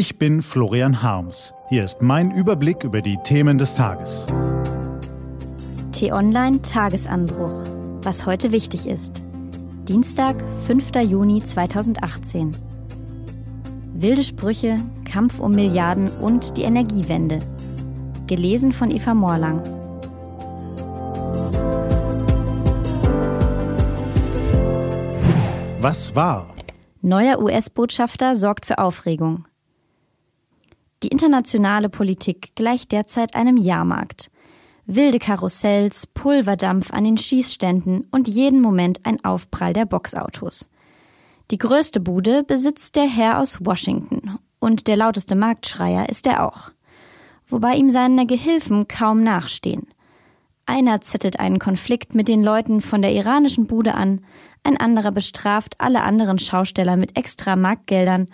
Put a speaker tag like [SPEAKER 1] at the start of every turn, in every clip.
[SPEAKER 1] Ich bin Florian Harms. Hier ist mein Überblick über die Themen des Tages.
[SPEAKER 2] T-Online Tagesanbruch. Was heute wichtig ist. Dienstag, 5. Juni 2018. Wilde Sprüche, Kampf um Milliarden und die Energiewende. Gelesen von Eva Morlang.
[SPEAKER 1] Was war?
[SPEAKER 2] Neuer US-Botschafter sorgt für Aufregung. Die internationale Politik gleicht derzeit einem Jahrmarkt. Wilde Karussells, Pulverdampf an den Schießständen und jeden Moment ein Aufprall der Boxautos. Die größte Bude besitzt der Herr aus Washington und der lauteste Marktschreier ist er auch. Wobei ihm seine Gehilfen kaum nachstehen. Einer zettelt einen Konflikt mit den Leuten von der iranischen Bude an, ein anderer bestraft alle anderen Schausteller mit extra Marktgeldern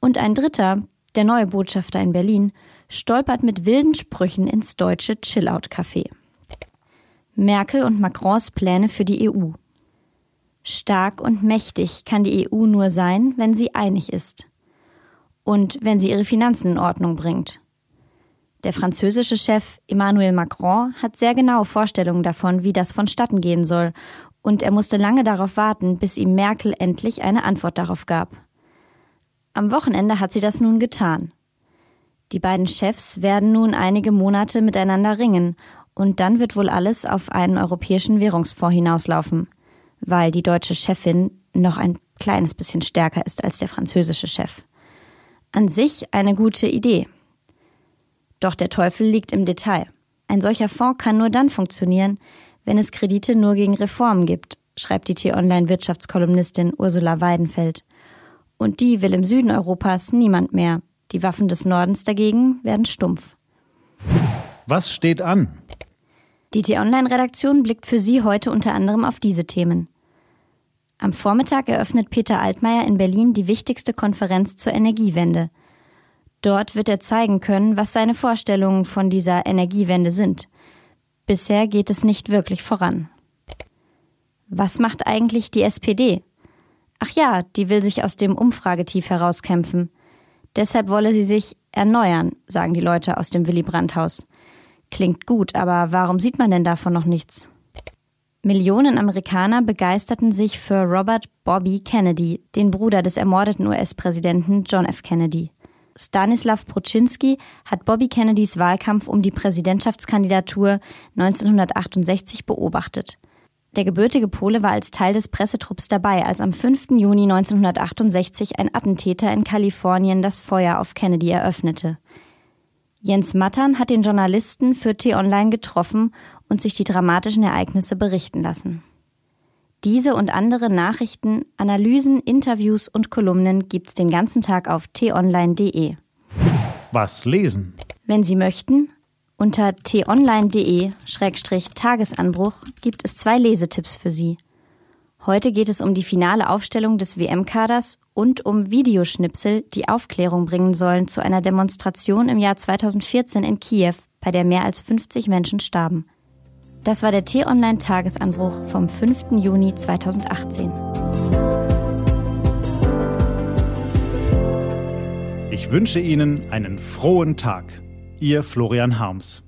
[SPEAKER 2] und ein dritter, der neue Botschafter in Berlin, stolpert mit wilden Sprüchen ins deutsche Chillout-Café. Merkel und Macrons Pläne für die EU. Stark und mächtig kann die EU nur sein, wenn sie einig ist. Und wenn sie ihre Finanzen in Ordnung bringt. Der französische Chef Emmanuel Macron hat sehr genaue Vorstellungen davon, wie das vonstatten gehen soll, und er musste lange darauf warten, bis ihm Merkel endlich eine Antwort darauf gab. Am Wochenende hat sie das nun getan. Die beiden Chefs werden nun einige Monate miteinander ringen, und dann wird wohl alles auf einen europäischen Währungsfonds hinauslaufen, weil die deutsche Chefin noch ein kleines bisschen stärker ist als der französische Chef. An sich eine gute Idee. Doch der Teufel liegt im Detail. Ein solcher Fonds kann nur dann funktionieren, wenn es Kredite nur gegen Reformen gibt, schreibt die T-Online-Wirtschaftskolumnistin Ursula Weidenfeld. Und die will im Süden Europas niemand mehr. Die Waffen des Nordens dagegen werden stumpf.
[SPEAKER 1] Was steht an?
[SPEAKER 2] Die T-Online-Redaktion blickt für Sie heute unter anderem auf diese Themen. Am Vormittag eröffnet Peter Altmaier in Berlin die wichtigste Konferenz zur Energiewende – Dort wird er zeigen können, was seine Vorstellungen von dieser Energiewende sind. Bisher geht es nicht wirklich voran. Was macht eigentlich die SPD? Ach ja, die will sich aus dem Umfragetief herauskämpfen. Deshalb wolle sie sich erneuern, sagen die Leute aus dem Willy Brandt-Haus. Klingt gut, aber warum sieht man denn davon noch nichts? Millionen Amerikaner begeisterten sich für Robert Bobby Kennedy, den Bruder des ermordeten US-Präsidenten John F. Kennedy. Stanislav Proczynski hat Bobby Kennedys Wahlkampf um die Präsidentschaftskandidatur 1968 beobachtet. Der gebürtige Pole war als Teil des Pressetrupps dabei, als am 5. Juni 1968 ein Attentäter in Kalifornien das Feuer auf Kennedy eröffnete. Jens Mattern hat den Journalisten für T-Online getroffen und sich die dramatischen Ereignisse berichten lassen. Diese und andere Nachrichten, Analysen, Interviews und Kolumnen gibt's den ganzen Tag auf t-online.de.
[SPEAKER 1] Was lesen?
[SPEAKER 2] Wenn Sie möchten, unter t-online.de-tagesanbruch gibt es zwei Lesetipps für Sie. Heute geht es um die finale Aufstellung des WM-Kaders und um Videoschnipsel, die Aufklärung bringen sollen zu einer Demonstration im Jahr 2014 in Kiew, bei der mehr als 50 Menschen starben. Das war der T-Online-Tagesanbruch vom 5. Juni 2018.
[SPEAKER 1] Ich wünsche Ihnen einen frohen Tag. Ihr Florian Harms.